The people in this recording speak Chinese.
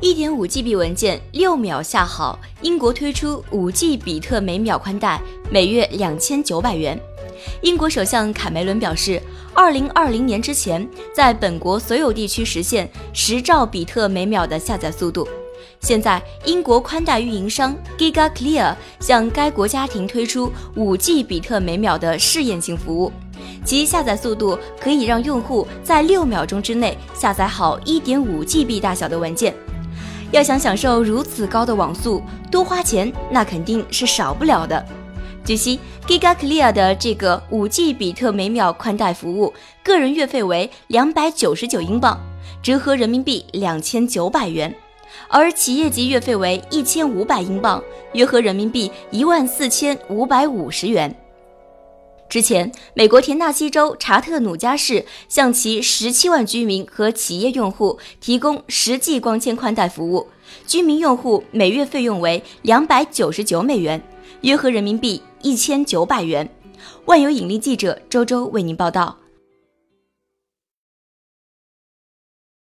一点五 GB 文件六秒下好，英国推出五 G 比特每秒宽带，每月两千九百元。英国首相卡梅伦表示，二零二零年之前，在本国所有地区实现十兆比特每秒的下载速度。现在，英国宽带运营商 GigaClear 向该国家庭推出五 G 比特每秒的试验性服务，其下载速度可以让用户在六秒钟之内下载好一点五 GB 大小的文件。要想享受如此高的网速，多花钱那肯定是少不了的。据悉，GigaClear 的这个五 G 比特每秒宽带服务，个人月费为两百九十九英镑，折合人民币两千九百元，而企业级月费为一千五百英镑，约合人民币一万四千五百五十元。之前，美国田纳西州查特努加市向其十七万居民和企业用户提供实际光纤宽带服务，居民用户每月费用为两百九十九美元，约合人民币一千九百元。万有引力记者周周为您报道。